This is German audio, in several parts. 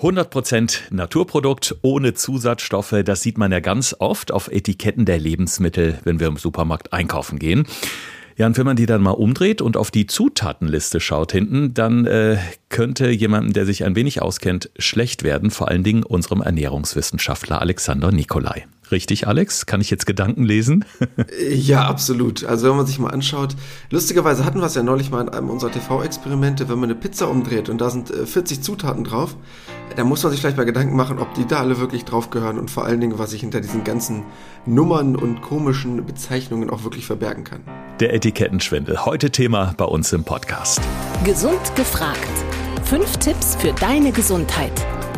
100% Naturprodukt ohne Zusatzstoffe, das sieht man ja ganz oft auf Etiketten der Lebensmittel, wenn wir im Supermarkt einkaufen gehen. Ja, und wenn man die dann mal umdreht und auf die Zutatenliste schaut hinten, dann äh, könnte jemandem, der sich ein wenig auskennt, schlecht werden, vor allen Dingen unserem Ernährungswissenschaftler Alexander Nikolai. Richtig, Alex? Kann ich jetzt Gedanken lesen? ja, absolut. Also wenn man sich mal anschaut, lustigerweise hatten wir es ja neulich mal in einem unserer TV-Experimente, wenn man eine Pizza umdreht und da sind 40 äh, Zutaten drauf, da muss man sich vielleicht mal Gedanken machen, ob die da alle wirklich drauf gehören und vor allen Dingen, was sich hinter diesen ganzen Nummern und komischen Bezeichnungen auch wirklich verbergen kann. Der Etikettenschwindel, heute Thema bei uns im Podcast. Gesund gefragt. Fünf Tipps für deine Gesundheit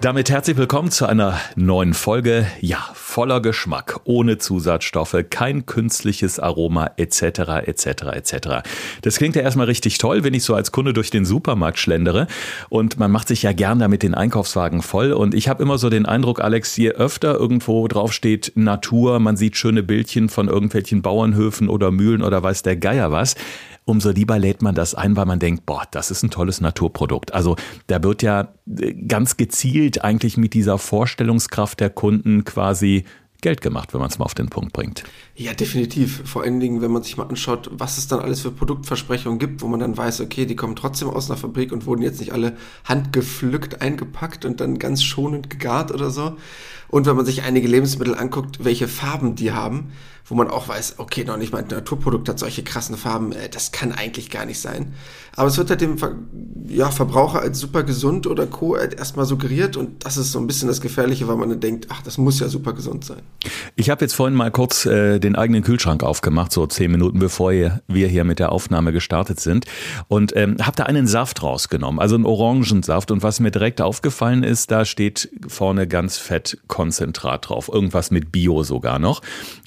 Damit herzlich willkommen zu einer neuen Folge. Ja, voller Geschmack, ohne Zusatzstoffe, kein künstliches Aroma etc. etc. etc. Das klingt ja erstmal richtig toll, wenn ich so als Kunde durch den Supermarkt schlendere und man macht sich ja gern damit den Einkaufswagen voll und ich habe immer so den Eindruck, Alex, je öfter irgendwo drauf steht Natur, man sieht schöne Bildchen von irgendwelchen Bauernhöfen oder Mühlen oder weiß der Geier was, umso lieber lädt man das ein, weil man denkt, boah, das ist ein tolles Naturprodukt. Also da wird ja äh, ganz gezielt eigentlich mit dieser Vorstellungskraft der Kunden quasi Geld gemacht, wenn man es mal auf den Punkt bringt. Ja, definitiv. Vor allen Dingen, wenn man sich mal anschaut, was es dann alles für Produktversprechungen gibt, wo man dann weiß, okay, die kommen trotzdem aus einer Fabrik und wurden jetzt nicht alle handgepflückt, eingepackt und dann ganz schonend gegart oder so. Und wenn man sich einige Lebensmittel anguckt, welche Farben die haben, wo man auch weiß, okay, noch nicht mal ein Naturprodukt hat solche krassen Farben, äh, das kann eigentlich gar nicht sein. Aber es wird halt dem Ver ja, Verbraucher als super gesund oder Co. Halt erstmal suggeriert und das ist so ein bisschen das Gefährliche, weil man dann denkt, ach, das muss ja super gesund sein. Ich habe jetzt vorhin mal kurz äh, den eigenen Kühlschrank aufgemacht, so zehn Minuten bevor wir hier mit der Aufnahme gestartet sind und ähm, habe da einen Saft rausgenommen, also einen Orangensaft und was mir direkt aufgefallen ist, da steht vorne ganz fett Konzentrat drauf, irgendwas mit Bio sogar noch.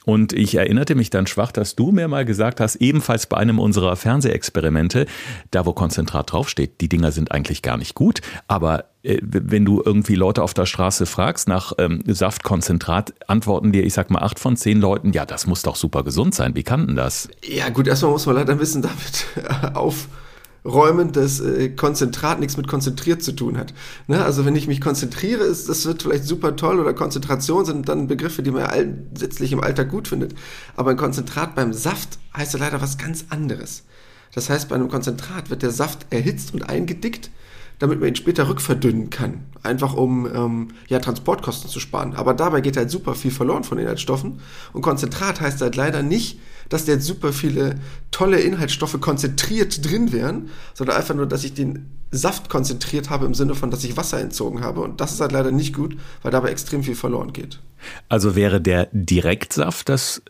Und ich erinnerte mich dann schwach, dass du mir mal gesagt hast, ebenfalls bei einem unserer Fernsehexperimente, da wo Konzentrat draufsteht, die Dinger sind eigentlich gar nicht gut, aber äh, wenn du irgendwie Leute auf der Straße fragst nach ähm, Saftkonzentrat, antworten dir, ich sag mal, acht von zehn Leuten, ja, das muss doch super gesund sein. Wie kann denn das? Ja, gut, erstmal muss man leider wissen, damit auf räumen, dass äh, Konzentrat nichts mit konzentriert zu tun hat. Ne? Also wenn ich mich konzentriere, ist das wird vielleicht super toll oder Konzentration sind dann Begriffe, die man ja letztlich im Alltag gut findet. Aber ein Konzentrat beim Saft heißt ja leider was ganz anderes. Das heißt, bei einem Konzentrat wird der Saft erhitzt und eingedickt, damit man ihn später rückverdünnen kann. Einfach um ähm, ja, Transportkosten zu sparen. Aber dabei geht halt super viel verloren von Inhaltsstoffen. Und Konzentrat heißt halt leider nicht, dass da jetzt super viele tolle Inhaltsstoffe konzentriert drin wären, sondern einfach nur, dass ich den Saft konzentriert habe im Sinne von, dass ich Wasser entzogen habe. Und das ist halt leider nicht gut, weil dabei extrem viel verloren geht. Also wäre der Direktsaft das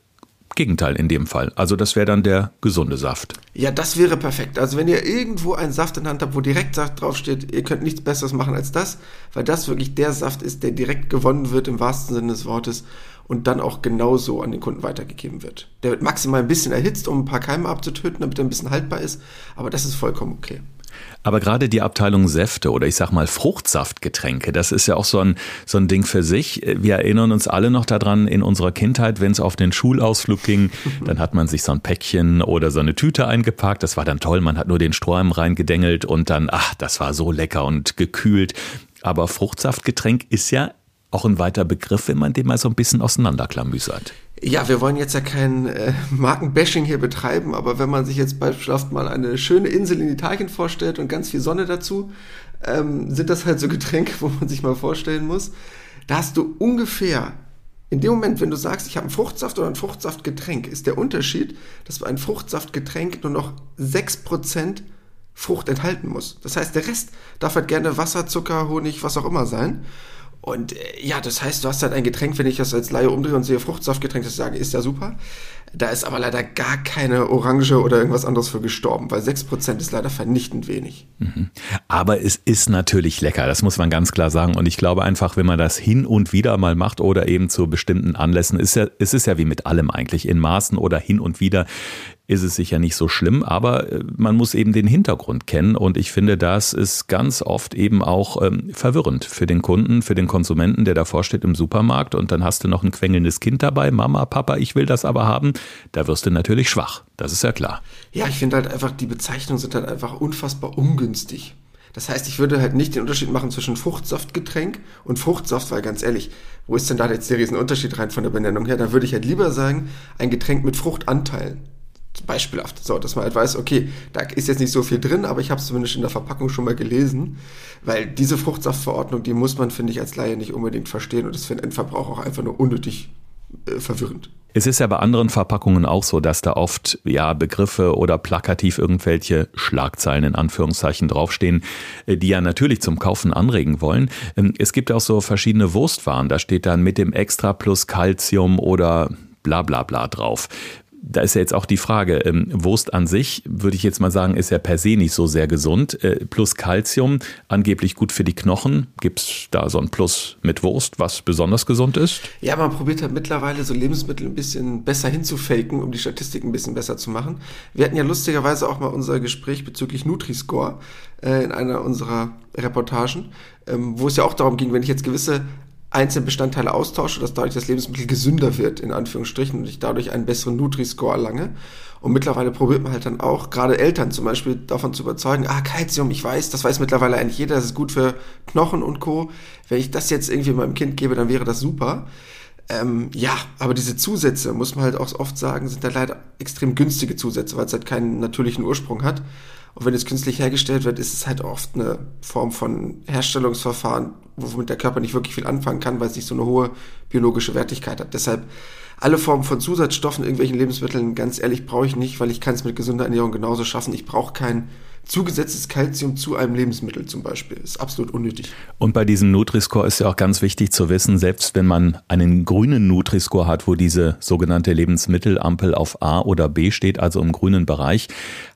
Gegenteil in dem Fall. Also das wäre dann der gesunde Saft. Ja, das wäre perfekt. Also wenn ihr irgendwo einen Saft in der Hand habt, wo direkt Saft draufsteht, ihr könnt nichts Besseres machen als das, weil das wirklich der Saft ist, der direkt gewonnen wird im wahrsten Sinne des Wortes und dann auch genauso an den Kunden weitergegeben wird. Der wird maximal ein bisschen erhitzt, um ein paar Keime abzutöten, damit er ein bisschen haltbar ist, aber das ist vollkommen okay. Aber gerade die Abteilung Säfte oder ich sag mal Fruchtsaftgetränke, das ist ja auch so ein, so ein Ding für sich. Wir erinnern uns alle noch daran in unserer Kindheit, wenn es auf den Schulausflug ging, dann hat man sich so ein Päckchen oder so eine Tüte eingepackt. Das war dann toll, man hat nur den Strohhalm reingedengelt und dann, ach, das war so lecker und gekühlt. Aber Fruchtsaftgetränk ist ja auch ein weiter Begriff, wenn man den mal so ein bisschen auseinanderklamüsert. Ja, wir wollen jetzt ja kein äh, Markenbashing hier betreiben, aber wenn man sich jetzt beispielsweise mal eine schöne Insel in Italien vorstellt und ganz viel Sonne dazu, ähm, sind das halt so Getränke, wo man sich mal vorstellen muss. Da hast du ungefähr, in dem Moment, wenn du sagst, ich habe einen Fruchtsaft oder ein Fruchtsaftgetränk, ist der Unterschied, dass ein Fruchtsaftgetränk nur noch 6% Frucht enthalten muss. Das heißt, der Rest darf halt gerne Wasser, Zucker, Honig, was auch immer sein. Und äh, ja, das heißt, du hast halt ein Getränk, wenn ich das als Laie umdrehe und sehe Fruchtsaftgetränk, das sage, ist ja super. Da ist aber leider gar keine Orange oder irgendwas anderes für gestorben, weil 6% ist leider vernichtend wenig. Mhm. Aber es ist natürlich lecker, das muss man ganz klar sagen. Und ich glaube einfach, wenn man das hin und wieder mal macht oder eben zu bestimmten Anlässen, ist ja, es ist ja wie mit allem eigentlich, in Maßen oder hin und wieder ist es sicher nicht so schlimm, aber äh, man muss eben den Hintergrund kennen und ich finde, das ist ganz oft eben auch ähm, verwirrend für den Kunden, für den Konsumenten, der davor steht im Supermarkt und dann hast du noch ein quengelndes Kind dabei, Mama, Papa, ich will das aber haben, da wirst du natürlich schwach, das ist ja klar. Ja, ich finde halt einfach, die Bezeichnungen sind halt einfach unfassbar ungünstig. Das heißt, ich würde halt nicht den Unterschied machen zwischen Fruchtsaftgetränk und Fruchtsaft, weil ganz ehrlich, wo ist denn da jetzt der Riesenunterschied rein von der Benennung her? Da würde ich halt lieber sagen, ein Getränk mit Fruchtanteilen. Beispielhaft. So, dass man halt weiß, okay, da ist jetzt nicht so viel drin, aber ich habe es zumindest in der Verpackung schon mal gelesen, weil diese Fruchtsaftverordnung, die muss man, finde ich, als Laie nicht unbedingt verstehen und das für den Endverbraucher auch einfach nur unnötig äh, verwirrend. Es ist ja bei anderen Verpackungen auch so, dass da oft ja Begriffe oder plakativ irgendwelche Schlagzeilen in Anführungszeichen draufstehen, äh, die ja natürlich zum Kaufen anregen wollen. Ähm, es gibt auch so verschiedene Wurstwaren, da steht dann mit dem Extra plus Calcium oder bla bla bla drauf da ist ja jetzt auch die Frage, ähm, Wurst an sich, würde ich jetzt mal sagen, ist ja per se nicht so sehr gesund. Äh, plus Calcium, angeblich gut für die Knochen. Gibt es da so ein Plus mit Wurst, was besonders gesund ist? Ja, man probiert halt mittlerweile so Lebensmittel ein bisschen besser hinzufaken, um die Statistik ein bisschen besser zu machen. Wir hatten ja lustigerweise auch mal unser Gespräch bezüglich Nutri-Score äh, in einer unserer Reportagen, ähm, wo es ja auch darum ging, wenn ich jetzt gewisse einzelne Bestandteile austausche, dass dadurch das Lebensmittel gesünder wird, in Anführungsstrichen, und ich dadurch einen besseren Nutri-Score erlange. Und mittlerweile probiert man halt dann auch, gerade Eltern zum Beispiel, davon zu überzeugen, ah, Calcium, ich weiß, das weiß mittlerweile eigentlich jeder, das ist gut für Knochen und Co. Wenn ich das jetzt irgendwie meinem Kind gebe, dann wäre das super. Ähm, ja, aber diese Zusätze, muss man halt auch oft sagen, sind halt leider extrem günstige Zusätze, weil es halt keinen natürlichen Ursprung hat. Und wenn es künstlich hergestellt wird, ist es halt oft eine Form von Herstellungsverfahren, womit der Körper nicht wirklich viel anfangen kann, weil es nicht so eine hohe biologische Wertigkeit hat. Deshalb alle Formen von Zusatzstoffen, irgendwelchen Lebensmitteln, ganz ehrlich, brauche ich nicht, weil ich kann es mit gesunder Ernährung genauso schaffen. Ich brauche kein zugesetztes Kalzium zu einem Lebensmittel zum Beispiel. Ist absolut unnötig. Und bei diesem Nutri-Score ist ja auch ganz wichtig zu wissen, selbst wenn man einen grünen Nutri-Score hat, wo diese sogenannte Lebensmittelampel auf A oder B steht, also im grünen Bereich,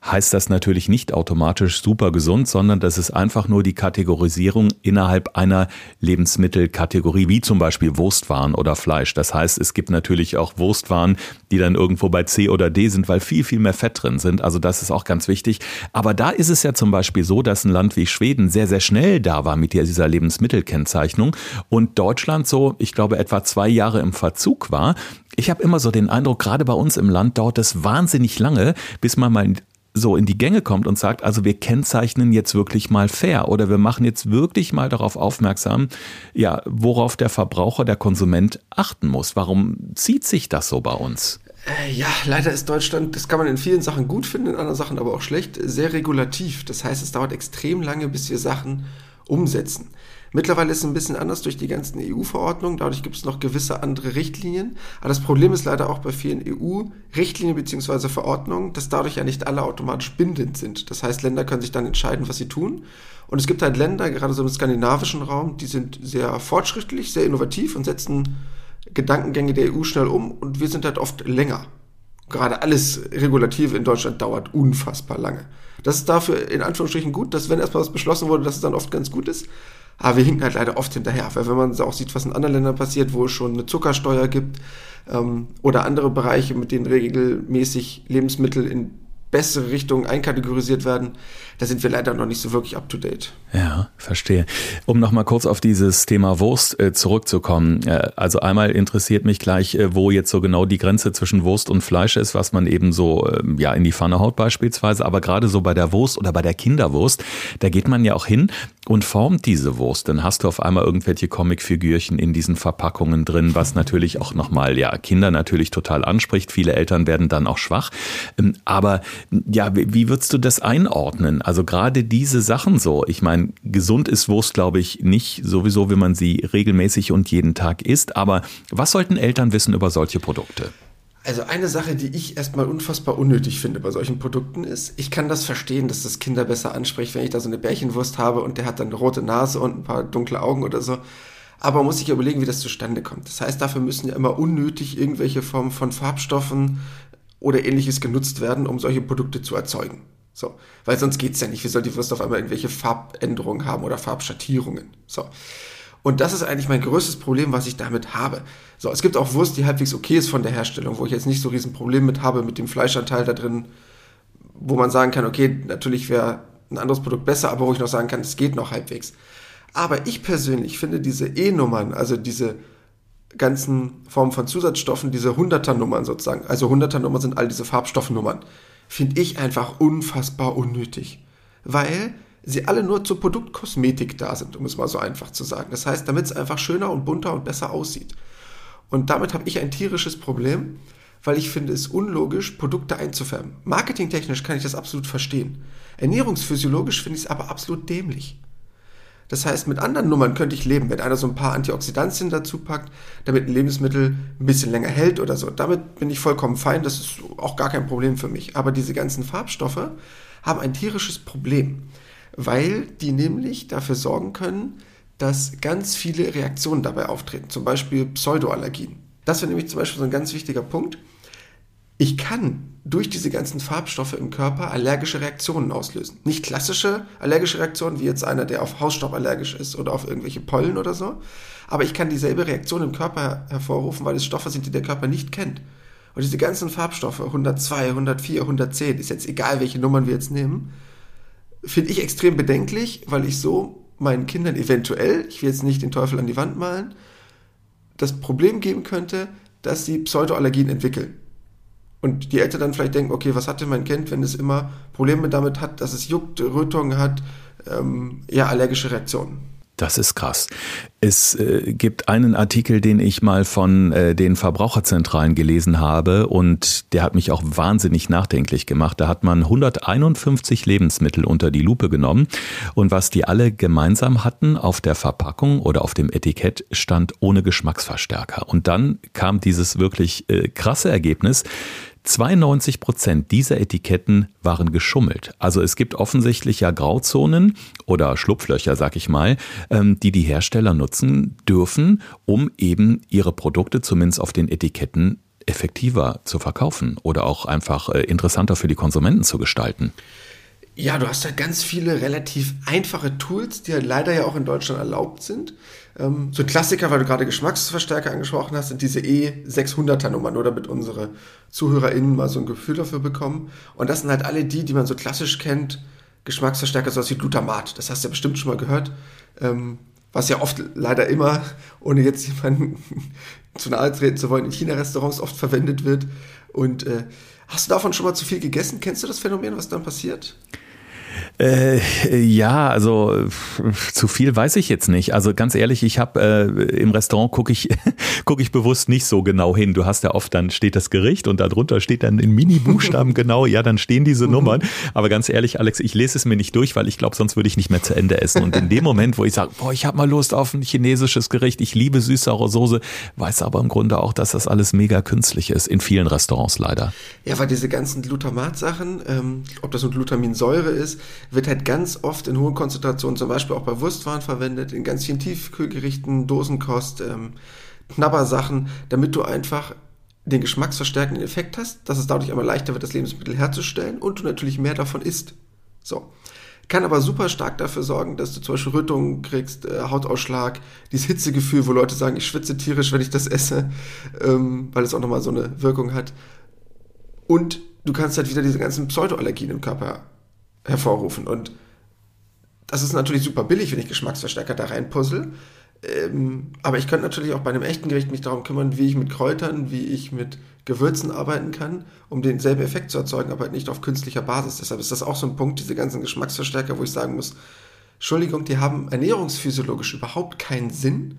heißt das natürlich nicht automatisch super gesund, sondern das ist einfach nur die Kategorisierung innerhalb einer Lebensmittelkategorie, wie zum Beispiel Wurstwaren oder Fleisch. Das heißt, es gibt natürlich auch Wurstwaren, die dann irgendwo bei C oder D sind, weil viel, viel mehr Fett drin sind. Also das ist auch ganz wichtig. Aber da ist es ja zum Beispiel so, dass ein Land wie Schweden sehr, sehr schnell da war mit dieser Lebensmittelkennzeichnung und Deutschland so, ich glaube, etwa zwei Jahre im Verzug war. Ich habe immer so den Eindruck, gerade bei uns im Land dauert es wahnsinnig lange, bis man mal so in die Gänge kommt und sagt, also wir kennzeichnen jetzt wirklich mal fair oder wir machen jetzt wirklich mal darauf aufmerksam, ja, worauf der Verbraucher, der Konsument achten muss. Warum zieht sich das so bei uns? Äh, ja, leider ist Deutschland, das kann man in vielen Sachen gut finden, in anderen Sachen aber auch schlecht, sehr regulativ. Das heißt, es dauert extrem lange, bis wir Sachen umsetzen. Mittlerweile ist es ein bisschen anders durch die ganzen EU-Verordnungen, dadurch gibt es noch gewisse andere Richtlinien. Aber das Problem ist leider auch bei vielen EU-Richtlinien bzw. Verordnungen, dass dadurch ja nicht alle automatisch bindend sind. Das heißt, Länder können sich dann entscheiden, was sie tun. Und es gibt halt Länder, gerade so im skandinavischen Raum, die sind sehr fortschrittlich, sehr innovativ und setzen Gedankengänge der EU schnell um und wir sind halt oft länger. Gerade alles Regulative in Deutschland dauert unfassbar lange. Das ist dafür in Anführungsstrichen gut, dass wenn erstmal was beschlossen wurde, dass es dann oft ganz gut ist. Aber wir hinken halt leider oft hinterher, weil wenn man auch sieht, was in anderen Ländern passiert, wo es schon eine Zuckersteuer gibt ähm, oder andere Bereiche, mit denen regelmäßig Lebensmittel in bessere Richtungen einkategorisiert werden, da sind wir leider noch nicht so wirklich up to date. Ja, verstehe. Um nochmal kurz auf dieses Thema Wurst äh, zurückzukommen. Äh, also einmal interessiert mich gleich, äh, wo jetzt so genau die Grenze zwischen Wurst und Fleisch ist, was man eben so ähm, ja in die Pfanne haut beispielsweise. Aber gerade so bei der Wurst oder bei der Kinderwurst, da geht man ja auch hin und formt diese Wurst. Dann hast du auf einmal irgendwelche Comicfigürchen in diesen Verpackungen drin, was natürlich auch nochmal ja Kinder natürlich total anspricht. Viele Eltern werden dann auch schwach. Ähm, aber ja, wie würdest du das einordnen? Also gerade diese Sachen so. Ich meine, gesund ist Wurst, glaube ich, nicht sowieso, wenn man sie regelmäßig und jeden Tag isst. Aber was sollten Eltern wissen über solche Produkte? Also eine Sache, die ich erstmal unfassbar unnötig finde bei solchen Produkten ist, ich kann das verstehen, dass das Kinder besser anspricht, wenn ich da so eine Bärchenwurst habe und der hat dann eine rote Nase und ein paar dunkle Augen oder so. Aber man muss sich überlegen, wie das zustande kommt. Das heißt, dafür müssen ja immer unnötig irgendwelche Formen von Farbstoffen, oder ähnliches genutzt werden, um solche Produkte zu erzeugen. So, weil sonst geht's ja nicht. Wie soll die Wurst auf einmal irgendwelche Farbänderungen haben oder Farbschattierungen? So. Und das ist eigentlich mein größtes Problem, was ich damit habe. So, es gibt auch Wurst, die halbwegs okay ist von der Herstellung, wo ich jetzt nicht so riesen Problem mit habe, mit dem Fleischanteil da drin, wo man sagen kann, okay, natürlich wäre ein anderes Produkt besser, aber wo ich noch sagen kann, es geht noch halbwegs. Aber ich persönlich finde diese E-Nummern, also diese ganzen Formen von Zusatzstoffen, diese 100er-Nummern sozusagen, also 100er-Nummern sind all diese Farbstoffnummern, finde ich einfach unfassbar unnötig. Weil sie alle nur zur Produktkosmetik da sind, um es mal so einfach zu sagen. Das heißt, damit es einfach schöner und bunter und besser aussieht. Und damit habe ich ein tierisches Problem, weil ich finde es unlogisch, Produkte einzufärben. Marketingtechnisch kann ich das absolut verstehen. Ernährungsphysiologisch finde ich es aber absolut dämlich. Das heißt, mit anderen Nummern könnte ich leben, wenn einer so ein paar Antioxidantien dazu packt, damit ein Lebensmittel ein bisschen länger hält oder so. Damit bin ich vollkommen fein, das ist auch gar kein Problem für mich. Aber diese ganzen Farbstoffe haben ein tierisches Problem, weil die nämlich dafür sorgen können, dass ganz viele Reaktionen dabei auftreten, zum Beispiel Pseudoallergien. Das wäre nämlich zum Beispiel so ein ganz wichtiger Punkt. Ich kann durch diese ganzen Farbstoffe im Körper allergische Reaktionen auslösen. Nicht klassische allergische Reaktionen, wie jetzt einer, der auf Hausstaub allergisch ist oder auf irgendwelche Pollen oder so. Aber ich kann dieselbe Reaktion im Körper hervorrufen, weil es Stoffe sind, die der Körper nicht kennt. Und diese ganzen Farbstoffe, 102, 104, 110, ist jetzt egal, welche Nummern wir jetzt nehmen, finde ich extrem bedenklich, weil ich so meinen Kindern eventuell, ich will jetzt nicht den Teufel an die Wand malen, das Problem geben könnte, dass sie Pseudoallergien entwickeln. Und die Eltern dann vielleicht denken, okay, was hat denn mein Kind, wenn es immer Probleme damit hat, dass es juckt, Rötungen hat, ähm, ja, allergische Reaktionen. Das ist krass. Es äh, gibt einen Artikel, den ich mal von äh, den Verbraucherzentralen gelesen habe und der hat mich auch wahnsinnig nachdenklich gemacht. Da hat man 151 Lebensmittel unter die Lupe genommen und was die alle gemeinsam hatten, auf der Verpackung oder auf dem Etikett stand ohne Geschmacksverstärker. Und dann kam dieses wirklich äh, krasse Ergebnis, 92 Prozent dieser Etiketten waren geschummelt. Also es gibt offensichtlich ja Grauzonen oder Schlupflöcher, sag ich mal, ähm, die die Hersteller nutzen dürfen, um eben ihre Produkte zumindest auf den Etiketten effektiver zu verkaufen oder auch einfach äh, interessanter für die Konsumenten zu gestalten. Ja, du hast halt ganz viele relativ einfache Tools, die halt leider ja auch in Deutschland erlaubt sind. Ähm, so ein Klassiker, weil du gerade Geschmacksverstärker angesprochen hast, sind diese E600er Nummern, nur damit unsere ZuhörerInnen mal so ein Gefühl dafür bekommen. Und das sind halt alle die, die man so klassisch kennt, Geschmacksverstärker, sowas wie Glutamat. Das hast du ja bestimmt schon mal gehört. Ähm, was ja oft leider immer, ohne jetzt jemanden zu nahe treten zu wollen, in China-Restaurants oft verwendet wird. Und äh, hast du davon schon mal zu viel gegessen? Kennst du das Phänomen, was dann passiert? Äh, ja, also zu viel weiß ich jetzt nicht. Also ganz ehrlich, ich habe äh, im Restaurant gucke ich gucke ich bewusst nicht so genau hin. Du hast ja oft dann steht das Gericht und darunter steht dann in Mini-Buchstaben genau, ja, dann stehen diese mhm. Nummern. Aber ganz ehrlich, Alex, ich lese es mir nicht durch, weil ich glaube, sonst würde ich nicht mehr zu Ende essen. Und in dem Moment, wo ich sage, boah, ich habe mal Lust auf ein chinesisches Gericht, ich liebe süß-saure Soße, weiß aber im Grunde auch, dass das alles mega künstlich ist in vielen Restaurants leider. Ja, weil diese ganzen Glutamat-Sachen, ähm, ob das nun Glutaminsäure ist, wird halt ganz oft in hohen Konzentrationen, zum Beispiel auch bei Wurstwaren verwendet, in ganz vielen Tiefkühlgerichten, Dosenkost, ähm, Knabbersachen, damit du einfach den geschmacksverstärkenden Effekt hast, dass es dadurch einmal leichter wird, das Lebensmittel herzustellen und du natürlich mehr davon isst. So. Kann aber super stark dafür sorgen, dass du zum Beispiel Rötungen kriegst, äh, Hautausschlag, dieses Hitzegefühl, wo Leute sagen, ich schwitze tierisch, wenn ich das esse, ähm, weil es auch nochmal so eine Wirkung hat. Und du kannst halt wieder diese ganzen Pseudoallergien im Körper hervorrufen. Und das ist natürlich super billig, wenn ich Geschmacksverstärker da reinpuzzle. Ähm, aber ich könnte natürlich auch bei einem echten Gericht mich darum kümmern, wie ich mit Kräutern, wie ich mit Gewürzen arbeiten kann, um denselben Effekt zu erzeugen, aber nicht auf künstlicher Basis. Deshalb ist das auch so ein Punkt, diese ganzen Geschmacksverstärker, wo ich sagen muss, Entschuldigung, die haben ernährungsphysiologisch überhaupt keinen Sinn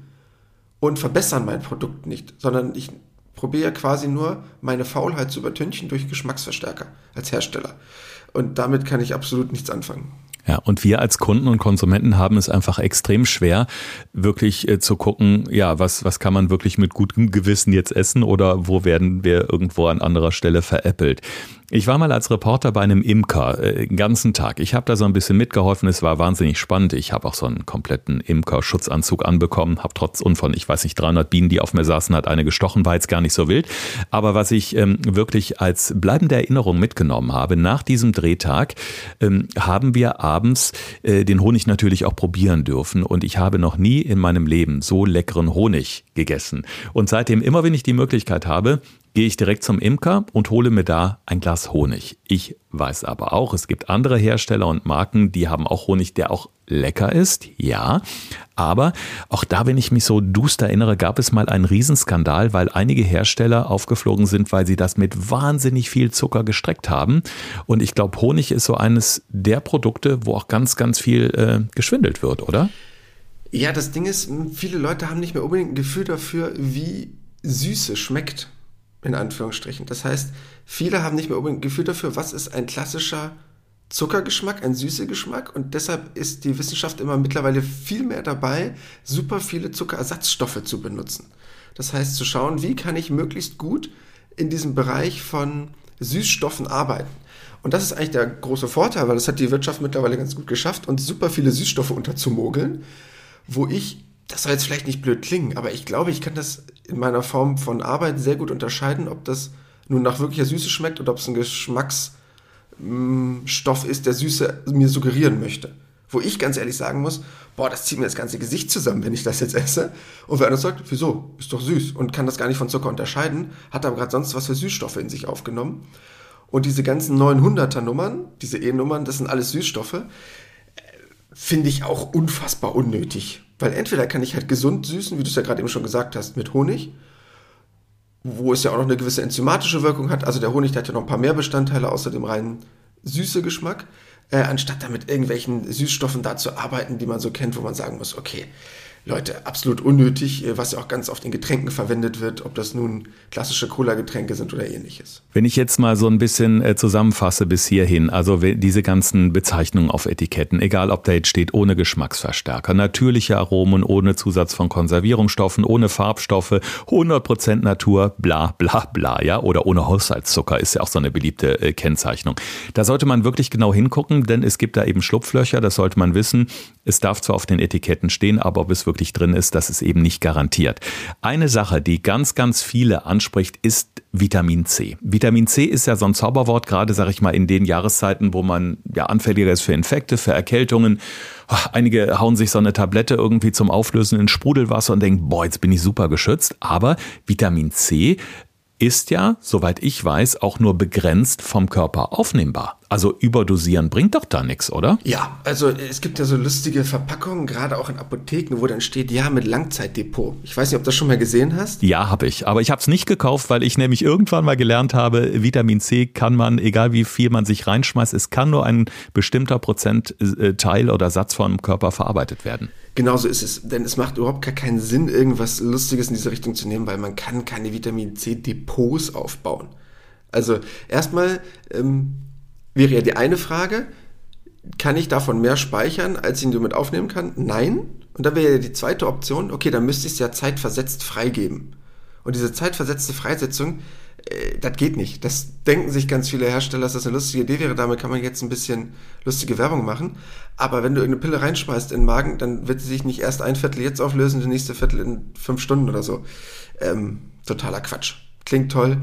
und verbessern mein Produkt nicht, sondern ich probiere quasi nur meine Faulheit zu übertünchen durch Geschmacksverstärker als Hersteller. Und damit kann ich absolut nichts anfangen. Ja, und wir als Kunden und Konsumenten haben es einfach extrem schwer, wirklich äh, zu gucken, ja, was, was kann man wirklich mit gutem Gewissen jetzt essen oder wo werden wir irgendwo an anderer Stelle veräppelt. Ich war mal als Reporter bei einem Imker äh, den ganzen Tag. Ich habe da so ein bisschen mitgeholfen. Es war wahnsinnig spannend. Ich habe auch so einen kompletten Imker-Schutzanzug anbekommen. Habe trotz von, ich weiß nicht, 300 Bienen, die auf mir saßen, hat eine gestochen. War jetzt gar nicht so wild. Aber was ich ähm, wirklich als bleibende Erinnerung mitgenommen habe, nach diesem Drehtag ähm, haben wir abends äh, den Honig natürlich auch probieren dürfen. Und ich habe noch nie in meinem Leben so leckeren Honig gegessen. Und seitdem, immer wenn ich die Möglichkeit habe, gehe ich direkt zum Imker und hole mir da ein Glas Honig. Ich weiß aber auch, es gibt andere Hersteller und Marken, die haben auch Honig, der auch lecker ist, ja. Aber auch da, wenn ich mich so duster erinnere, gab es mal einen Riesenskandal, weil einige Hersteller aufgeflogen sind, weil sie das mit wahnsinnig viel Zucker gestreckt haben. Und ich glaube, Honig ist so eines der Produkte, wo auch ganz, ganz viel äh, geschwindelt wird, oder? Ja, das Ding ist, viele Leute haben nicht mehr unbedingt ein Gefühl dafür, wie Süße schmeckt in Anführungsstrichen. Das heißt, viele haben nicht mehr unbedingt ein Gefühl dafür, was ist ein klassischer Zuckergeschmack, ein süßer Geschmack und deshalb ist die Wissenschaft immer mittlerweile viel mehr dabei, super viele Zuckerersatzstoffe zu benutzen. Das heißt, zu schauen, wie kann ich möglichst gut in diesem Bereich von Süßstoffen arbeiten. Und das ist eigentlich der große Vorteil, weil das hat die Wirtschaft mittlerweile ganz gut geschafft, uns super viele Süßstoffe unterzumogeln, wo ich das soll jetzt vielleicht nicht blöd klingen, aber ich glaube, ich kann das in meiner Form von Arbeit sehr gut unterscheiden, ob das nun nach wirklicher Süße schmeckt oder ob es ein Geschmacksstoff ist, der Süße mir suggerieren möchte. Wo ich ganz ehrlich sagen muss, boah, das zieht mir das ganze Gesicht zusammen, wenn ich das jetzt esse. Und wer anders sagt, wieso, ist doch süß und kann das gar nicht von Zucker unterscheiden, hat aber gerade sonst was für Süßstoffe in sich aufgenommen. Und diese ganzen 900er Nummern, diese E-Nummern, das sind alles Süßstoffe, äh, finde ich auch unfassbar unnötig. Weil entweder kann ich halt gesund süßen, wie du es ja gerade eben schon gesagt hast, mit Honig, wo es ja auch noch eine gewisse enzymatische Wirkung hat. Also der Honig der hat ja noch ein paar mehr Bestandteile außer dem reinen süße Geschmack, äh, anstatt damit irgendwelchen Süßstoffen da zu arbeiten, die man so kennt, wo man sagen muss, okay, Leute, absolut unnötig, äh, was ja auch ganz oft in Getränken verwendet wird, ob das nun klassische Cola-Getränke sind oder ähnliches. Wenn ich jetzt mal so ein bisschen äh, zusammenfasse bis hierhin, also diese ganzen Bezeichnungen auf Etiketten, egal ob da jetzt steht ohne Geschmacksverstärker, natürliche Aromen ohne Zusatz von Konservierungsstoffen, ohne Farbstoffe, 100% Natur, bla bla bla, ja, oder ohne Haushaltszucker ist ja auch so eine beliebte äh, Kennzeichnung. Da sollte man wirklich genau hingucken, denn es gibt da eben Schlupflöcher, das sollte man wissen. Es darf zwar auf den Etiketten stehen, aber ob es wirklich wirklich drin ist, das ist eben nicht garantiert. Eine Sache, die ganz, ganz viele anspricht, ist Vitamin C. Vitamin C ist ja so ein Zauberwort, gerade sage ich mal in den Jahreszeiten, wo man ja anfälliger ist für Infekte, für Erkältungen. Einige hauen sich so eine Tablette irgendwie zum Auflösen in Sprudelwasser und denken, boah, jetzt bin ich super geschützt. Aber Vitamin C ist ja, soweit ich weiß, auch nur begrenzt vom Körper aufnehmbar. Also überdosieren bringt doch da nichts, oder? Ja, also es gibt ja so lustige Verpackungen, gerade auch in Apotheken, wo dann steht, ja, mit Langzeitdepot. Ich weiß nicht, ob du das schon mal gesehen hast. Ja, habe ich. Aber ich habe es nicht gekauft, weil ich nämlich irgendwann mal gelernt habe, Vitamin C kann man, egal wie viel man sich reinschmeißt, es kann nur ein bestimmter Prozentteil oder Satz vom Körper verarbeitet werden. Genauso ist es. Denn es macht überhaupt gar keinen Sinn, irgendwas Lustiges in diese Richtung zu nehmen, weil man kann keine Vitamin C-Depots aufbauen. Also erstmal ähm, wäre ja die eine Frage, kann ich davon mehr speichern, als ich damit aufnehmen kann? Nein. Und dann wäre ja die zweite Option, okay, dann müsste ich es ja zeitversetzt freigeben. Und diese zeitversetzte Freisetzung, äh, das geht nicht. Das denken sich ganz viele Hersteller, dass das eine lustige Idee wäre. Damit kann man jetzt ein bisschen lustige Werbung machen. Aber wenn du irgendeine Pille reinschmeißt in den Magen, dann wird sie sich nicht erst ein Viertel jetzt auflösen, die nächste Viertel in fünf Stunden oder so. Ähm, totaler Quatsch. Klingt toll,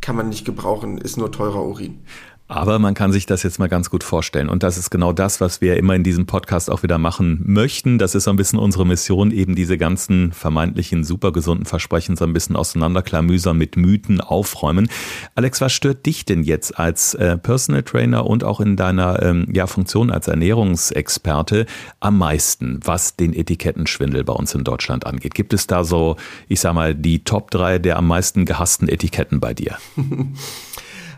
kann man nicht gebrauchen, ist nur teurer Urin. Aber man kann sich das jetzt mal ganz gut vorstellen. Und das ist genau das, was wir immer in diesem Podcast auch wieder machen möchten. Das ist so ein bisschen unsere Mission, eben diese ganzen vermeintlichen supergesunden Versprechen so ein bisschen auseinanderklamüsern, mit Mythen aufräumen. Alex, was stört dich denn jetzt als äh, Personal Trainer und auch in deiner ähm, ja, Funktion als Ernährungsexperte am meisten, was den Etikettenschwindel bei uns in Deutschland angeht? Gibt es da so, ich sag mal, die Top 3 der am meisten gehassten Etiketten bei dir?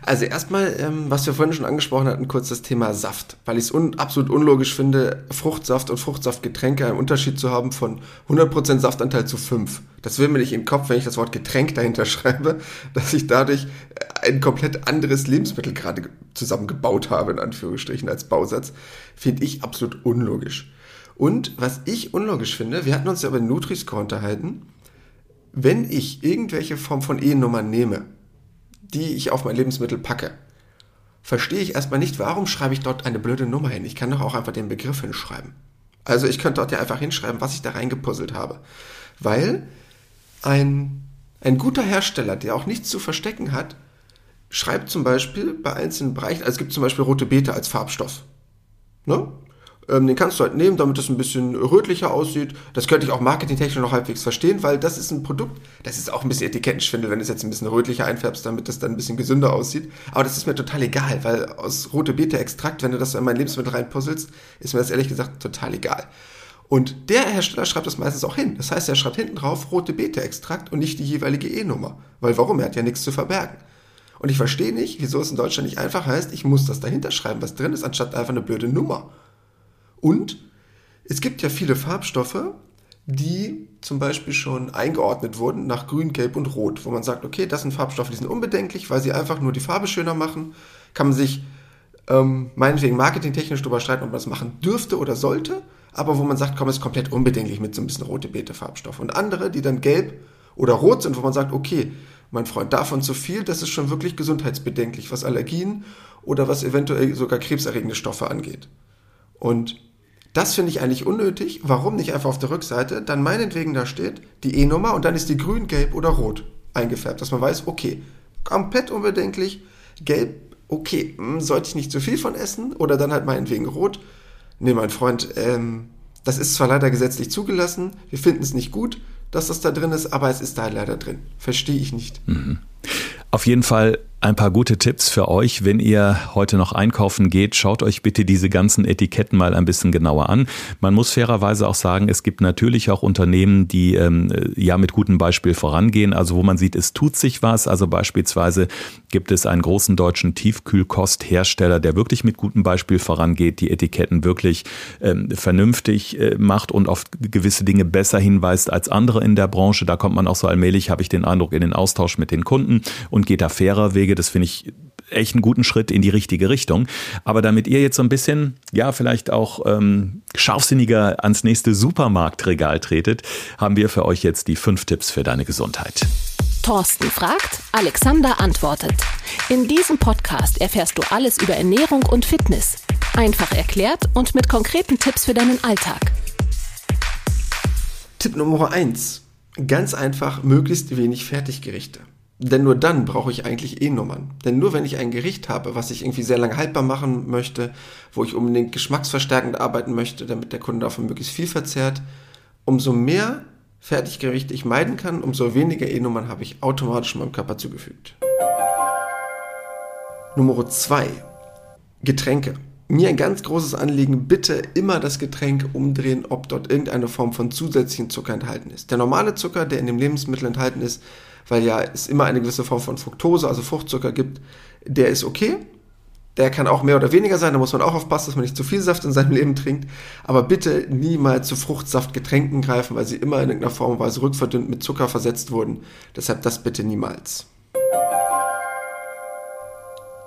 Also erstmal, ähm, was wir vorhin schon angesprochen hatten, kurz das Thema Saft, weil ich es un absolut unlogisch finde, Fruchtsaft und Fruchtsaftgetränke einen Unterschied zu haben von 100% Saftanteil zu 5. Das will mir nicht den Kopf, wenn ich das Wort Getränk dahinter schreibe, dass ich dadurch ein komplett anderes Lebensmittel gerade zusammengebaut habe, in Anführungsstrichen, als Bausatz. Finde ich absolut unlogisch. Und was ich unlogisch finde, wir hatten uns ja über den Nutri-Score unterhalten, wenn ich irgendwelche Form von E-Nummern nehme, die ich auf mein Lebensmittel packe. verstehe ich erstmal nicht, warum schreibe ich dort eine blöde Nummer hin. Ich kann doch auch einfach den Begriff hinschreiben. Also ich könnte dort ja einfach hinschreiben, was ich da reingepuzzelt habe. Weil ein, ein guter Hersteller, der auch nichts zu verstecken hat, schreibt zum Beispiel bei einzelnen Bereichen, also es gibt zum Beispiel rote Beete als Farbstoff. Ne? Ähm, den kannst du halt nehmen, damit es ein bisschen rötlicher aussieht. Das könnte ich auch marketingtechnisch noch halbwegs verstehen, weil das ist ein Produkt, das ist auch ein bisschen Etikettenschwindel, wenn du es jetzt ein bisschen rötlicher einfärbst, damit das dann ein bisschen gesünder aussieht. Aber das ist mir total egal, weil aus rote Beete-Extrakt, wenn du das in mein Lebensmittel reinpuzzelst, ist mir das ehrlich gesagt total egal. Und der Hersteller schreibt das meistens auch hin. Das heißt, er schreibt hinten drauf rote Beete-Extrakt und nicht die jeweilige E-Nummer. Weil warum? Er hat ja nichts zu verbergen. Und ich verstehe nicht, wieso es in Deutschland nicht einfach heißt, ich muss das dahinter schreiben, was drin ist, anstatt einfach eine blöde Nummer. Und es gibt ja viele Farbstoffe, die zum Beispiel schon eingeordnet wurden nach Grün, Gelb und Rot, wo man sagt, okay, das sind Farbstoffe, die sind unbedenklich, weil sie einfach nur die Farbe schöner machen. Kann man sich ähm, meinetwegen marketingtechnisch darüber streiten, ob man das machen dürfte oder sollte, aber wo man sagt, komm, ist komplett unbedenklich mit so ein bisschen rote Beete Farbstoff. Und andere, die dann gelb oder rot sind, wo man sagt, okay, mein Freund, davon zu viel, das ist schon wirklich gesundheitsbedenklich, was Allergien oder was eventuell sogar krebserregende Stoffe angeht. Und das finde ich eigentlich unnötig. Warum nicht einfach auf der Rückseite dann meinetwegen da steht die E-Nummer und dann ist die grün, gelb oder rot eingefärbt, dass man weiß, okay, komplett unbedenklich, gelb, okay, hm, sollte ich nicht zu viel von essen oder dann halt meinetwegen rot. Nee, mein Freund, ähm, das ist zwar leider gesetzlich zugelassen, wir finden es nicht gut, dass das da drin ist, aber es ist da leider drin. Verstehe ich nicht. Mhm. Auf jeden Fall ein paar gute Tipps für euch, wenn ihr heute noch einkaufen geht. Schaut euch bitte diese ganzen Etiketten mal ein bisschen genauer an. Man muss fairerweise auch sagen, es gibt natürlich auch Unternehmen, die ähm, ja mit gutem Beispiel vorangehen, also wo man sieht, es tut sich was. Also beispielsweise gibt es einen großen deutschen Tiefkühlkosthersteller, der wirklich mit gutem Beispiel vorangeht, die Etiketten wirklich ähm, vernünftig äh, macht und auf gewisse Dinge besser hinweist als andere in der Branche. Da kommt man auch so allmählich, habe ich den Eindruck, in den Austausch mit den Kunden und geht da fairer Wege Wege. Das finde ich echt einen guten Schritt in die richtige Richtung. Aber damit ihr jetzt so ein bisschen, ja, vielleicht auch ähm, scharfsinniger ans nächste Supermarktregal tretet, haben wir für euch jetzt die fünf Tipps für deine Gesundheit. Thorsten fragt, Alexander antwortet. In diesem Podcast erfährst du alles über Ernährung und Fitness. Einfach erklärt und mit konkreten Tipps für deinen Alltag. Tipp Nummer eins: Ganz einfach, möglichst wenig Fertiggerichte. Denn nur dann brauche ich eigentlich E-Nummern. Denn nur wenn ich ein Gericht habe, was ich irgendwie sehr lange haltbar machen möchte, wo ich unbedingt geschmacksverstärkend arbeiten möchte, damit der Kunde davon möglichst viel verzehrt, umso mehr Fertiggerichte ich meiden kann, umso weniger E-Nummern habe ich automatisch meinem Körper zugefügt. Nummer zwei: Getränke. Mir ein ganz großes Anliegen, bitte immer das Getränk umdrehen, ob dort irgendeine Form von zusätzlichen Zucker enthalten ist. Der normale Zucker, der in dem Lebensmittel enthalten ist, weil ja es immer eine gewisse Form von Fructose, also Fruchtzucker gibt, der ist okay. Der kann auch mehr oder weniger sein, da muss man auch aufpassen, dass man nicht zu viel Saft in seinem Leben trinkt. Aber bitte niemals zu Fruchtsaftgetränken greifen, weil sie immer in irgendeiner Form und Weise rückverdünnt mit Zucker versetzt wurden. Deshalb das bitte niemals.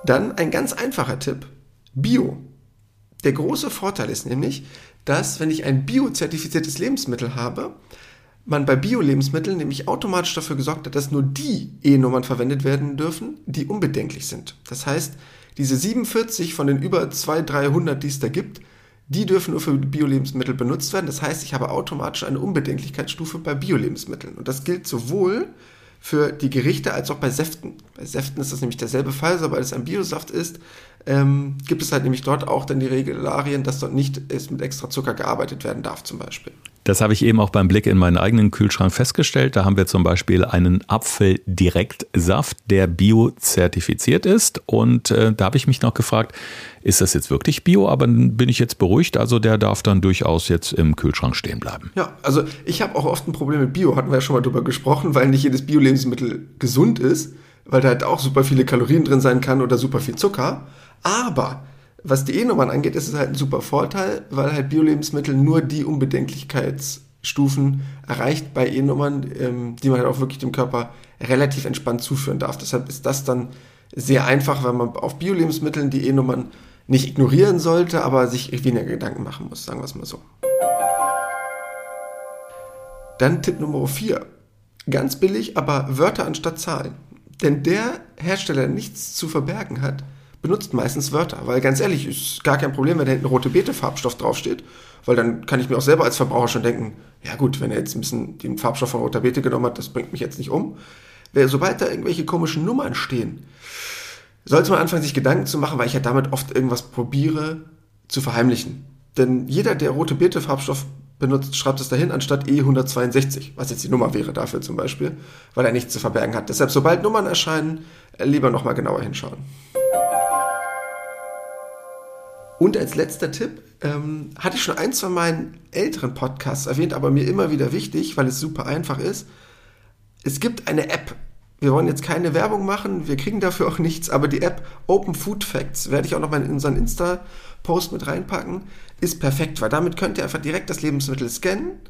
Dann ein ganz einfacher Tipp. Bio. Der große Vorteil ist nämlich, dass wenn ich ein biozertifiziertes Lebensmittel habe, man bei Bio-Lebensmitteln nämlich automatisch dafür gesorgt hat, dass nur die E-Nummern verwendet werden dürfen, die unbedenklich sind. Das heißt, diese 47 von den über 200, 300, die es da gibt, die dürfen nur für Bio-Lebensmittel benutzt werden. Das heißt, ich habe automatisch eine Unbedenklichkeitsstufe bei Bio-Lebensmitteln. Und das gilt sowohl für die Gerichte als auch bei Säften. Bei Säften ist das nämlich derselbe Fall, sobald es ein Biosaft ist, ähm, gibt es halt nämlich dort auch dann die Regularien, dass dort nicht mit extra Zucker gearbeitet werden darf zum Beispiel. Das habe ich eben auch beim Blick in meinen eigenen Kühlschrank festgestellt. Da haben wir zum Beispiel einen Apfeldirektsaft, der bio-zertifiziert ist. Und äh, da habe ich mich noch gefragt, ist das jetzt wirklich bio? Aber bin ich jetzt beruhigt. Also der darf dann durchaus jetzt im Kühlschrank stehen bleiben. Ja, also ich habe auch oft ein Problem mit Bio, hatten wir ja schon mal drüber gesprochen, weil nicht jedes Bio-Lebensmittel gesund ist, weil da halt auch super viele Kalorien drin sein kann oder super viel Zucker. Aber was die E-Nummern angeht, ist es halt ein super Vorteil, weil halt Bio-Lebensmittel nur die Unbedenklichkeitsstufen erreicht bei E-Nummern, ähm, die man halt auch wirklich dem Körper relativ entspannt zuführen darf. Deshalb ist das dann sehr einfach, weil man auf Bio-Lebensmitteln die E-Nummern nicht ignorieren sollte, aber sich weniger Gedanken machen muss, sagen wir es mal so. Dann Tipp Nummer 4. Ganz billig, aber Wörter anstatt Zahlen. Denn der Hersteller nichts zu verbergen hat, benutzt meistens Wörter, weil ganz ehrlich, ist gar kein Problem, wenn da hinten rote Beete Farbstoff draufsteht, weil dann kann ich mir auch selber als Verbraucher schon denken, ja gut, wenn er jetzt ein bisschen den Farbstoff von roter Beete genommen hat, das bringt mich jetzt nicht um. Sobald da irgendwelche komischen Nummern stehen, sollte man anfangen, sich Gedanken zu machen, weil ich ja damit oft irgendwas probiere zu verheimlichen. Denn jeder, der rote Beete Farbstoff benutzt, schreibt es dahin anstatt E162, was jetzt die Nummer wäre dafür zum Beispiel, weil er nichts zu verbergen hat. Deshalb, sobald Nummern erscheinen, lieber nochmal genauer hinschauen. Und als letzter Tipp, ähm, hatte ich schon ein, zwei meinen älteren Podcasts erwähnt, aber mir immer wieder wichtig, weil es super einfach ist. Es gibt eine App. Wir wollen jetzt keine Werbung machen, wir kriegen dafür auch nichts, aber die App Open Food Facts werde ich auch nochmal in unseren Insta-Post mit reinpacken, ist perfekt, weil damit könnt ihr einfach direkt das Lebensmittel scannen.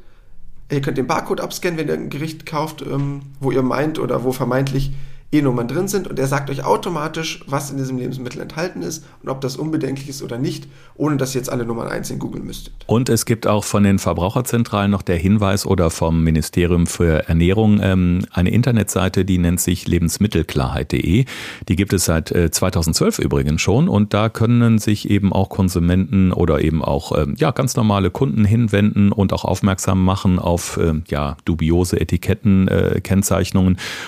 Ihr könnt den Barcode abscannen, wenn ihr ein Gericht kauft, ähm, wo ihr meint oder wo vermeintlich E-Nummern drin sind und er sagt euch automatisch, was in diesem Lebensmittel enthalten ist und ob das unbedenklich ist oder nicht, ohne dass ihr jetzt alle Nummern einzeln googeln müsstet. Und es gibt auch von den Verbraucherzentralen noch der Hinweis oder vom Ministerium für Ernährung ähm, eine Internetseite, die nennt sich lebensmittelklarheit.de. Die gibt es seit äh, 2012 übrigens schon und da können sich eben auch Konsumenten oder eben auch ähm, ja, ganz normale Kunden hinwenden und auch aufmerksam machen auf äh, ja, dubiose Etiketten, äh,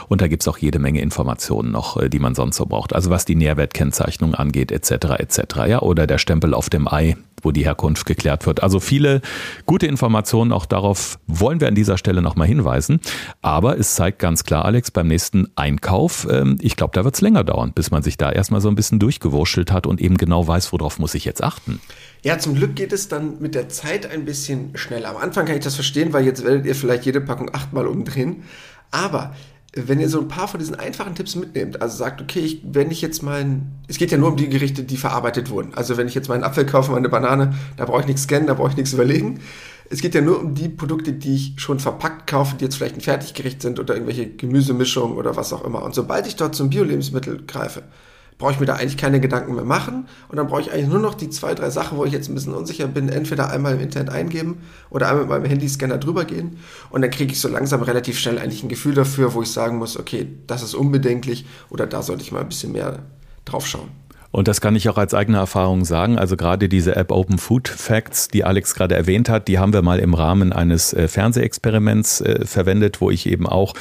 und da gibt es auch jede Menge Informationen Informationen noch, äh, die man sonst so braucht. Also was die Nährwertkennzeichnung angeht, etc. etc. Ja, oder der Stempel auf dem Ei, wo die Herkunft geklärt wird. Also viele gute Informationen, auch darauf wollen wir an dieser Stelle nochmal hinweisen. Aber es zeigt ganz klar, Alex, beim nächsten Einkauf, ähm, ich glaube, da wird es länger dauern, bis man sich da erstmal so ein bisschen durchgewurschtelt hat und eben genau weiß, worauf muss ich jetzt achten. Ja, zum Glück geht es dann mit der Zeit ein bisschen schneller. Am Anfang kann ich das verstehen, weil jetzt werdet ihr vielleicht jede Packung achtmal umdrehen. Aber wenn ihr so ein paar von diesen einfachen Tipps mitnehmt, also sagt, okay, ich, wenn ich jetzt mein, es geht ja nur um die Gerichte, die verarbeitet wurden. Also wenn ich jetzt meinen Apfel kaufe, meine Banane, da brauche ich nichts scannen, da brauche ich nichts überlegen. Es geht ja nur um die Produkte, die ich schon verpackt kaufe, die jetzt vielleicht ein Fertiggericht sind oder irgendwelche Gemüsemischungen oder was auch immer. Und sobald ich dort zum Bio-Lebensmittel greife, brauche ich mir da eigentlich keine Gedanken mehr machen. Und dann brauche ich eigentlich nur noch die zwei, drei Sachen, wo ich jetzt ein bisschen unsicher bin, entweder einmal im Internet eingeben oder einmal mit meinem Handyscanner drüber gehen. Und dann kriege ich so langsam relativ schnell eigentlich ein Gefühl dafür, wo ich sagen muss, okay, das ist unbedenklich oder da sollte ich mal ein bisschen mehr drauf schauen. Und das kann ich auch als eigene Erfahrung sagen. Also gerade diese App Open Food Facts, die Alex gerade erwähnt hat, die haben wir mal im Rahmen eines äh, Fernsehexperiments äh, verwendet, wo ich eben auch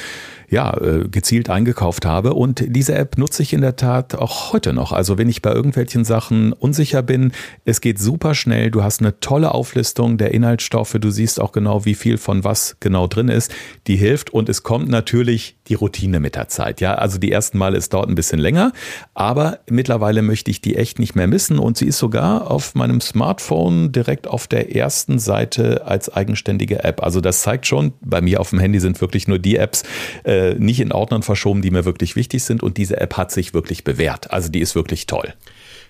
ja, äh, gezielt eingekauft habe. Und diese App nutze ich in der Tat auch heute noch. Also wenn ich bei irgendwelchen Sachen unsicher bin, es geht super schnell. Du hast eine tolle Auflistung der Inhaltsstoffe. Du siehst auch genau, wie viel von was genau drin ist. Die hilft und es kommt natürlich die Routine mit der Zeit. Ja, also die ersten Male, es dauert ein bisschen länger, aber mittlerweile möchte ich die echt nicht mehr missen und sie ist sogar auf meinem Smartphone direkt auf der ersten Seite als eigenständige App. Also das zeigt schon, bei mir auf dem Handy sind wirklich nur die Apps, äh, äh, nicht in Ordnern verschoben, die mir wirklich wichtig sind. Und diese App hat sich wirklich bewährt. Also die ist wirklich toll.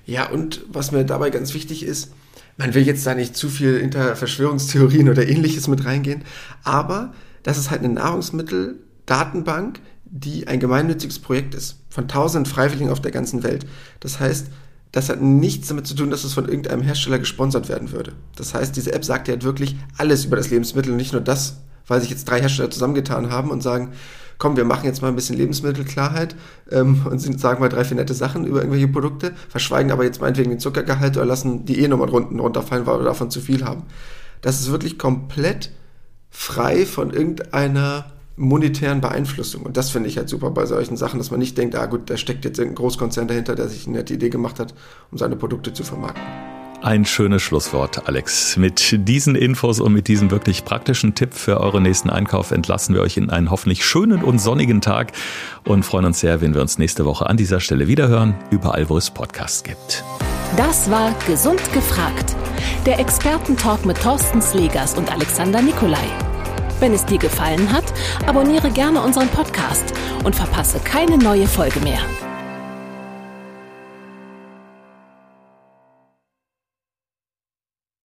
Ja, und was mir dabei ganz wichtig ist, man will jetzt da nicht zu viel hinter Verschwörungstheorien oder ähnliches mit reingehen, aber das ist halt eine Nahrungsmitteldatenbank, die ein gemeinnütziges Projekt ist, von tausenden Freiwilligen auf der ganzen Welt. Das heißt, das hat nichts damit zu tun, dass es von irgendeinem Hersteller gesponsert werden würde. Das heißt, diese App sagt ja halt wirklich alles über das Lebensmittel und nicht nur das, weil sich jetzt drei Hersteller zusammengetan haben und sagen, komm, wir machen jetzt mal ein bisschen Lebensmittelklarheit ähm, und sind, sagen mal drei, vier nette Sachen über irgendwelche Produkte, verschweigen aber jetzt meinetwegen den Zuckergehalt oder lassen die E-Nummern unten runterfallen, weil wir davon zu viel haben. Das ist wirklich komplett frei von irgendeiner monetären Beeinflussung. Und das finde ich halt super bei solchen Sachen, dass man nicht denkt, ah gut, da steckt jetzt irgendein Großkonzern dahinter, der sich eine nette Idee gemacht hat, um seine Produkte zu vermarkten. Ein schönes Schlusswort, Alex. Mit diesen Infos und mit diesem wirklich praktischen Tipp für euren nächsten Einkauf entlassen wir euch in einen hoffentlich schönen und sonnigen Tag und freuen uns sehr, wenn wir uns nächste Woche an dieser Stelle wiederhören, überall, wo es Podcasts gibt. Das war Gesund gefragt. Der Expertentalk mit Thorsten Slegers und Alexander Nikolai. Wenn es dir gefallen hat, abonniere gerne unseren Podcast und verpasse keine neue Folge mehr.